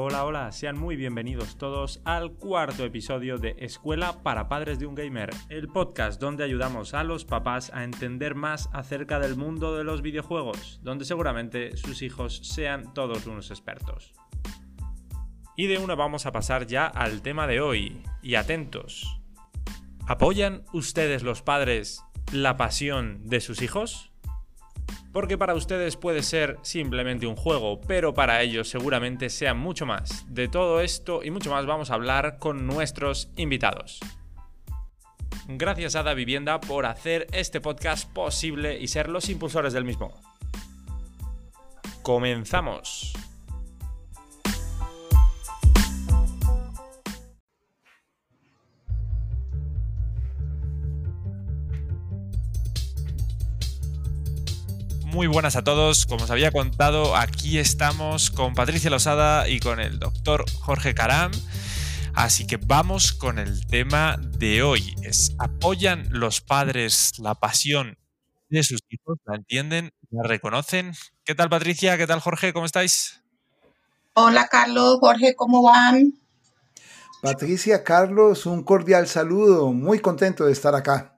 Hola, hola, sean muy bienvenidos todos al cuarto episodio de Escuela para Padres de un Gamer, el podcast donde ayudamos a los papás a entender más acerca del mundo de los videojuegos, donde seguramente sus hijos sean todos unos expertos. Y de una vamos a pasar ya al tema de hoy, y atentos. ¿Apoyan ustedes los padres la pasión de sus hijos? Porque para ustedes puede ser simplemente un juego, pero para ellos seguramente sea mucho más. De todo esto y mucho más vamos a hablar con nuestros invitados. Gracias a Da Vivienda por hacer este podcast posible y ser los impulsores del mismo. Comenzamos. Muy buenas a todos. Como os había contado, aquí estamos con Patricia Losada y con el doctor Jorge Caram. Así que vamos con el tema de hoy. Es, ¿Apoyan los padres la pasión de sus hijos? ¿La entienden? ¿La reconocen? ¿Qué tal Patricia? ¿Qué tal Jorge? ¿Cómo estáis? Hola Carlos, Jorge, ¿cómo van? Patricia, Carlos, un cordial saludo. Muy contento de estar acá.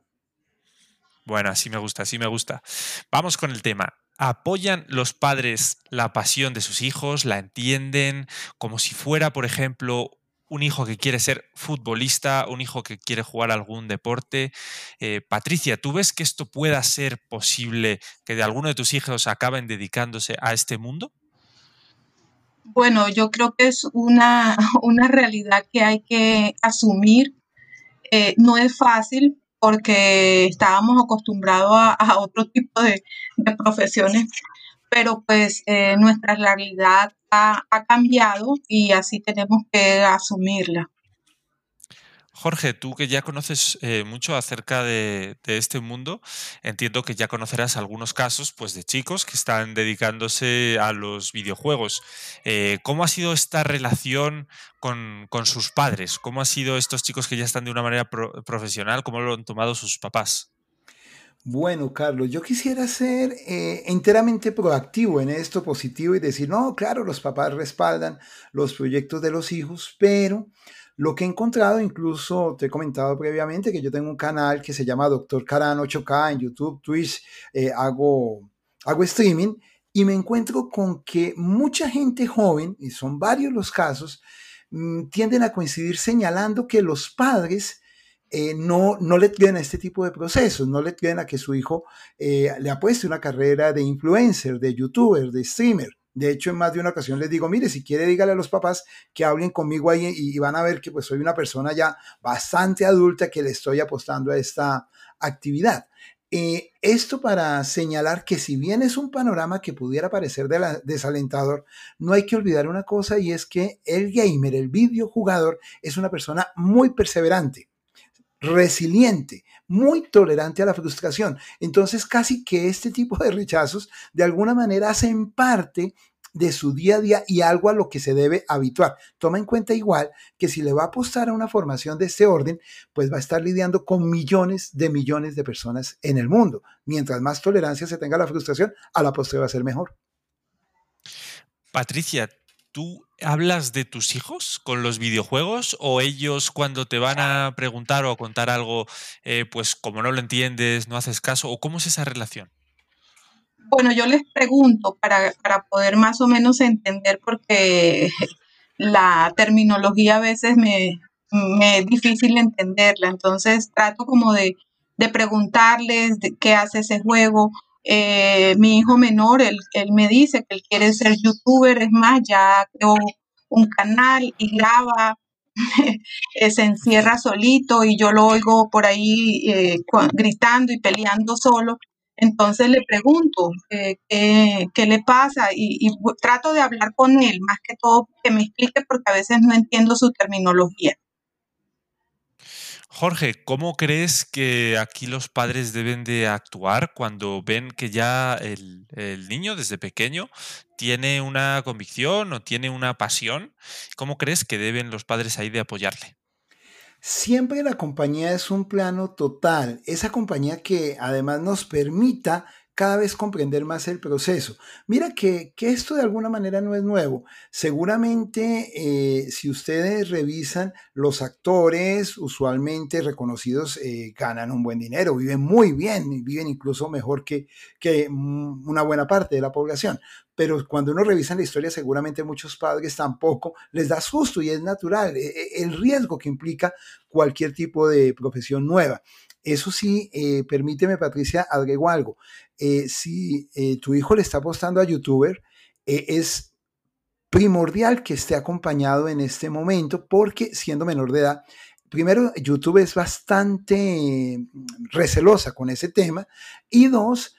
Bueno, así me gusta, así me gusta. Vamos con el tema. ¿Apoyan los padres la pasión de sus hijos? ¿La entienden? Como si fuera, por ejemplo, un hijo que quiere ser futbolista, un hijo que quiere jugar algún deporte. Eh, Patricia, ¿tú ves que esto pueda ser posible, que de alguno de tus hijos acaben dedicándose a este mundo? Bueno, yo creo que es una, una realidad que hay que asumir. Eh, no es fácil, porque estábamos acostumbrados a, otro tipo de, profesiones, pero pues eh, nuestra realidad ha, cambiado y así tenemos que asumirla. Jorge, tú que ya conoces eh, mucho acerca de, este mundo, entiendo que ya conocerás algunos casos pues, de chicos que están dedicándose a los videojuegos. Eh, ¿Cómo ha sido esta relación con, sus padres? ¿Cómo han sido estos chicos que ya están de una manera profesional? ¿Cómo lo han tomado sus papás? Bueno, Carlos, yo quisiera ser eh, enteramente proactivo en esto positivo y decir, no, claro, los papás respaldan los proyectos de los hijos, pero lo que he encontrado, incluso te he comentado previamente que yo tengo un canal que se llama Doctor Caran 8K en YouTube, Twitch, eh, hago, hago streaming y me encuentro con que mucha gente joven, y son varios los casos, mm, tienden a coincidir señalando que los padres eh, no, no le tienen a este tipo de procesos, no le tienen a que su hijo eh, le apueste una carrera de influencer, de youtuber, de streamer. De hecho, en más de una ocasión les digo, mire, si quiere, dígale a los papás que hablen conmigo ahí y, van a ver que pues soy una persona ya bastante adulta que le estoy apostando a esta actividad. Eh, esto para señalar que si bien es un panorama que pudiera parecer desalentador, no hay que olvidar una cosa y es que el gamer, el videojugador, es una persona muy perseverante resiliente, muy tolerante a la frustración. Entonces, casi que este tipo de rechazos de alguna manera hacen parte de su día a día y algo a lo que se debe habituar. Toma en cuenta igual que si le va a apostar a una formación de este orden, pues va a estar lidiando con millones de millones de personas en el mundo. Mientras más tolerancia se tenga a la frustración, a la postre va a ser mejor. Patricia, ¿tú hablas de tus hijos con los videojuegos o ellos cuando te van a preguntar o a contar algo, eh, pues como no lo entiendes, no haces caso? ¿O cómo es esa relación? Bueno, yo les pregunto para, poder más o menos entender porque la terminología a veces me, es difícil entenderla. Entonces trato como de, preguntarles qué hace ese juego eh, mi hijo menor, él, me dice que él quiere ser youtuber, es más, ya creó un canal y graba, eh, se encierra solito y yo lo oigo por ahí eh, gritando y peleando solo. Entonces le pregunto qué, le pasa y, trato de hablar con él, más que todo que me explique porque a veces no entiendo su terminología. Jorge, ¿cómo crees que aquí los padres deben de actuar cuando ven que ya el, niño desde pequeño tiene una convicción o tiene una pasión? ¿Cómo crees que deben los padres ahí de apoyarle? Siempre la compañía es un plano total, esa compañía que además nos permita cada vez comprender más el proceso. Mira que, esto de alguna manera no es nuevo. Seguramente eh, si ustedes revisan, los actores usualmente reconocidos eh, ganan un buen dinero, viven muy bien, viven incluso mejor que, que una buena parte de la población pero cuando uno revisa la historia, seguramente muchos padres tampoco les da susto y es natural e, e, el riesgo que implica cualquier tipo de profesión nueva. Eso sí, eh, permíteme, Patricia, agrego algo. Eh, si eh, tu hijo le está apostando a youtuber, es primordial que esté acompañado en este momento porque siendo menor de edad, primero, YouTube es bastante recelosa con ese tema y dos,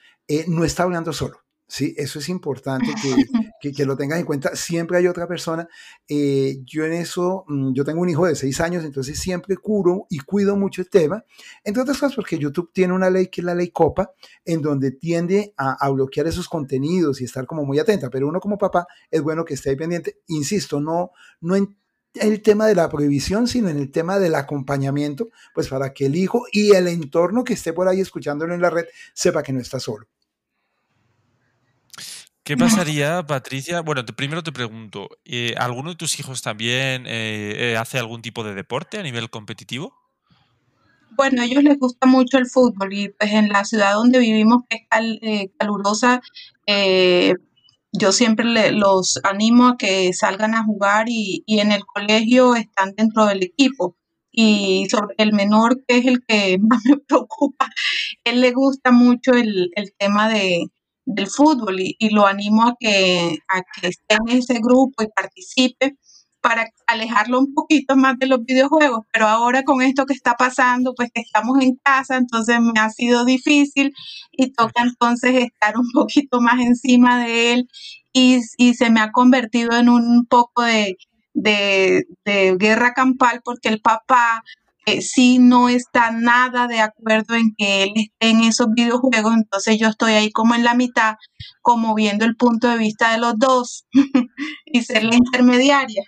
no está hablando solo. Sí, eso es importante que, que, lo tengas en cuenta. Siempre hay otra persona. Eh, yo en eso, mm, yo tengo un hijo de seis años, entonces siempre curo y cuido mucho el tema. Entre otras cosas porque YouTube tiene una ley que es la ley COPA, en donde tiende a, bloquear esos contenidos y estar como muy atenta. Pero uno como papá es bueno que esté ahí pendiente. Insisto, no, no en el tema de la prohibición, sino en el tema del acompañamiento, pues para que el hijo y el entorno que esté por ahí escuchándolo en la red sepa que no está solo. ¿Qué pasaría, Patricia? Bueno, primero te pregunto, eh, ¿alguno de tus hijos también eh, eh, hace algún tipo de deporte a nivel competitivo? Bueno, a ellos les gusta mucho el fútbol y pues en la ciudad donde vivimos, que es calurosa, yo siempre los animo a que salgan a jugar y, en el colegio están dentro del equipo. Y sobre el menor, que es el que más me preocupa, él le gusta mucho el tema de, del fútbol y, lo animo a que, a que esté en ese grupo y participe para alejarlo un poquito más de los videojuegos, pero ahora con esto que está pasando, pues que estamos en casa, entonces me ha sido difícil y toca entonces estar un poquito más encima de él y, y se me ha convertido en un poco de, de, de guerra campal porque el papá si sí no está nada de acuerdo en que él esté en esos videojuegos, entonces yo estoy ahí como en la mitad, como viendo el punto de vista de los dos y ser la intermediaria.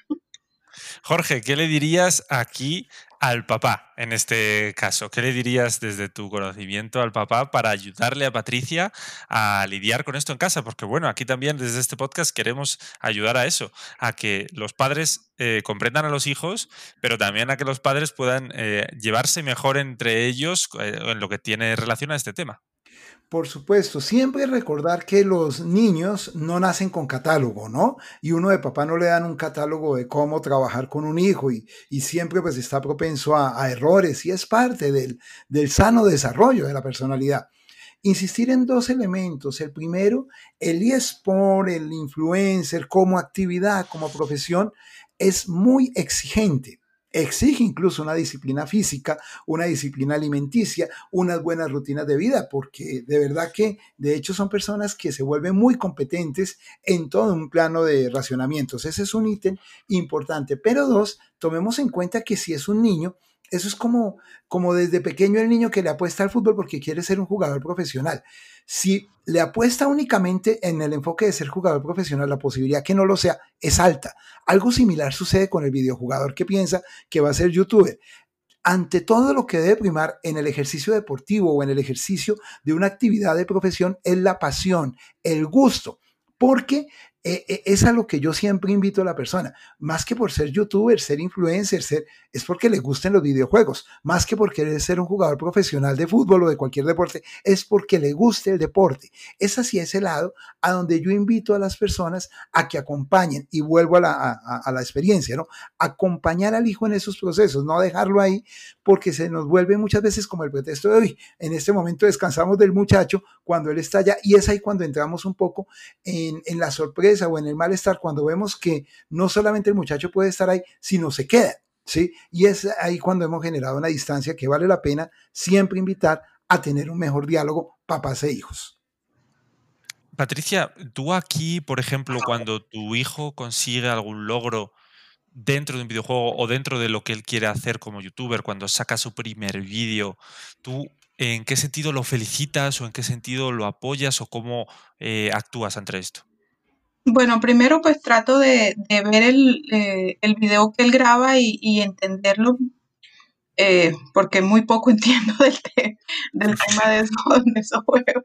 Jorge, ¿qué le dirías aquí al papá en este caso? ¿Qué le dirías desde tu conocimiento al papá para ayudarle a Patricia a lidiar con esto en casa? Porque bueno, aquí también desde este podcast queremos ayudar a eso, a que los padres eh, comprendan a los hijos, pero también a que los padres puedan eh, llevarse mejor entre ellos eh, en lo que tiene relación a este tema. Por supuesto, siempre recordar que los niños no nacen con catálogo, ¿no? Y uno de papá no le dan un catálogo de cómo trabajar con un hijo y, siempre pues está propenso a, errores y es parte del, del sano desarrollo de la personalidad. Insistir en dos elementos. El primero, el eSport, el influencer como actividad, como profesión, es muy exigente exige incluso una disciplina física, una disciplina alimenticia, unas buenas rutinas de vida, porque de verdad que de hecho son personas que se vuelven muy competentes en todo un plano de racionamientos. Ese es un ítem importante. Pero dos, tomemos en cuenta que si es un niño, eso es como, como desde pequeño el niño que le apuesta al fútbol porque quiere ser un jugador profesional. Si le apuesta únicamente en el enfoque de ser jugador profesional, la posibilidad que no lo sea es alta. Algo similar sucede con el videojugador que piensa que va a ser youtuber. Ante todo lo que debe primar en el ejercicio deportivo o en el ejercicio de una actividad de profesión es la pasión, el gusto, porque e, e, es a lo que yo siempre invito a la persona, más que por ser youtuber, ser influencer, ser, es porque le gusten los videojuegos, más que por querer ser un jugador profesional de fútbol o de cualquier deporte, es porque le guste el deporte. Es así ese lado a donde yo invito a las personas a que acompañen y vuelvo a la, a la experiencia, ¿no? Acompañar al hijo en esos procesos, no dejarlo ahí porque se nos vuelve muchas veces como el pretexto de hoy. En este momento descansamos del muchacho cuando él está allá y es ahí cuando entramos un poco en, en la sorpresa o en el malestar cuando vemos que no solamente el muchacho puede estar ahí, sino se queda, ¿sí? Y es ahí cuando hemos generado una distancia que vale la pena siempre invitar a tener un mejor diálogo papás e hijos. Patricia, tú aquí, por ejemplo, cuando tu hijo consigue algún logro dentro de un videojuego o dentro de lo que él quiere hacer como youtuber, cuando saca su primer vídeo, ¿tú en qué sentido lo felicitas o en qué sentido lo apoyas o cómo eh, actúas ante esto? Bueno, primero pues trato de, ver el, eh, el, video que él graba y, entenderlo eh, porque muy poco entiendo del, del tema de, de esos juegos.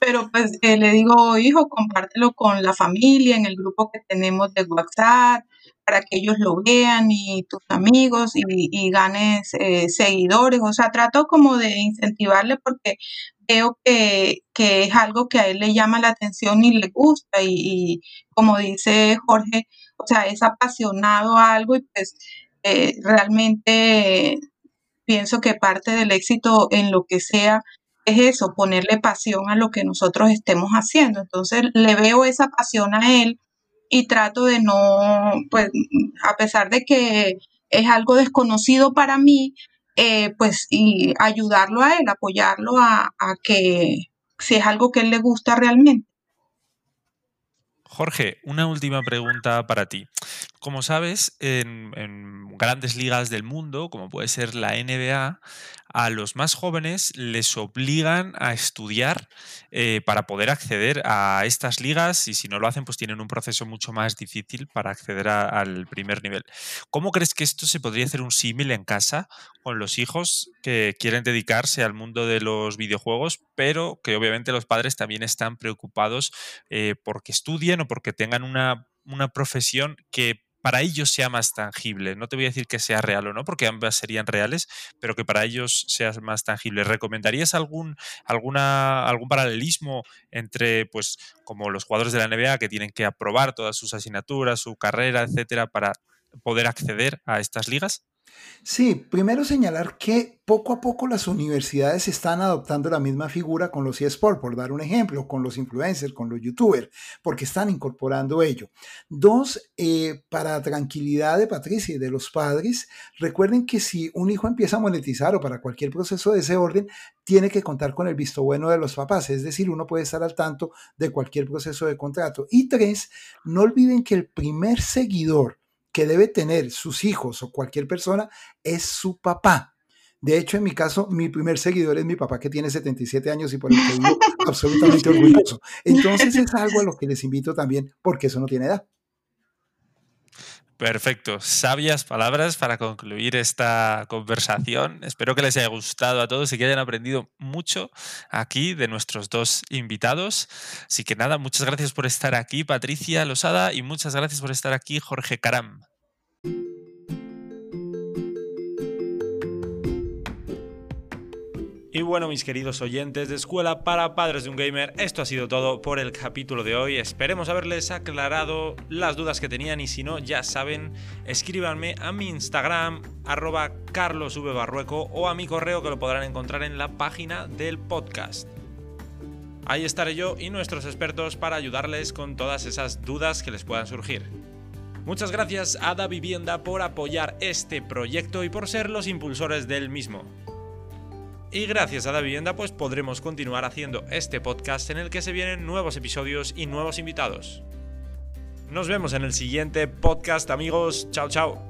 Pero pues eh, le digo, hijo, compártelo con la familia en el grupo que tenemos de WhatsApp para que ellos lo vean y tus amigos y, ganes eh, seguidores. O sea, trato como de incentivarle porque veo que, es algo que a él le llama la atención y le gusta. Y, como dice Jorge, o sea, es apasionado a algo y pues eh, realmente pienso que parte del éxito en lo que sea es eso, ponerle pasión a lo que nosotros estemos haciendo. Entonces le veo esa pasión a él y trato de no, pues a pesar de que es algo desconocido para mí, eh, pues y ayudarlo a él, apoyarlo a, a que si es algo que él le gusta realmente. Jorge, una última pregunta para ti. Como sabes, en, grandes ligas del mundo, como puede ser la NBA, a los más jóvenes les obligan a estudiar eh, para poder acceder a estas ligas y si no lo hacen, pues tienen un proceso mucho más difícil para acceder al primer nivel. ¿Cómo crees que esto se podría hacer un símil en casa con los hijos que quieren dedicarse al mundo de los videojuegos, pero que obviamente los padres también están preocupados eh, porque estudien o porque tengan una, una profesión que para ellos sea más tangible. No te voy a decir que sea real o no, porque ambas serían reales, pero que para ellos sea más tangible. ¿Recomendarías algún, alguna, algún paralelismo entre, pues, como los jugadores de la NBA que tienen que aprobar todas sus asignaturas, su carrera, etcétera, para poder acceder a estas ligas? Sí, primero señalar que poco a poco las universidades están adoptando la misma figura con los eSports, por dar un ejemplo, con los influencers, con los youtubers, porque están incorporando ello. Dos, eh, para tranquilidad de Patricia y de los padres, recuerden que si un hijo empieza a monetizar o para cualquier proceso de ese orden, tiene que contar con el visto bueno de los papás, es decir, uno puede estar al tanto de cualquier proceso de contrato. Y tres, no olviden que el primer seguidor que debe tener sus hijos o cualquier persona es su papá. De hecho, en mi caso, mi primer seguidor es mi papá que tiene 77 años y por el que vivo absolutamente orgulloso. Entonces es algo a lo que les invito también porque eso no tiene edad. Perfecto. Sabias palabras para concluir esta conversación. Espero que les haya gustado a todos y que hayan aprendido mucho aquí de nuestros dos invitados. Así que nada, muchas gracias por estar aquí, Patricia Losada, y muchas gracias por estar aquí, Jorge Caram. Y bueno, mis queridos oyentes de Escuela para Padres de un Gamer, esto ha sido todo por el capítulo de hoy. Esperemos haberles aclarado las dudas que tenían y si no, ya saben, escríbanme a mi Instagram, arroba carlosvbarrueco o a mi correo que lo podrán encontrar en la página del podcast. Ahí estaré yo y nuestros expertos para ayudarles con todas esas dudas que les puedan surgir. Muchas gracias a Da Vivienda por apoyar este proyecto y por ser los impulsores del mismo. Y gracias a la vivienda pues podremos continuar haciendo este podcast en el que se vienen nuevos episodios y nuevos invitados. Nos vemos en el siguiente podcast amigos. Chao chao.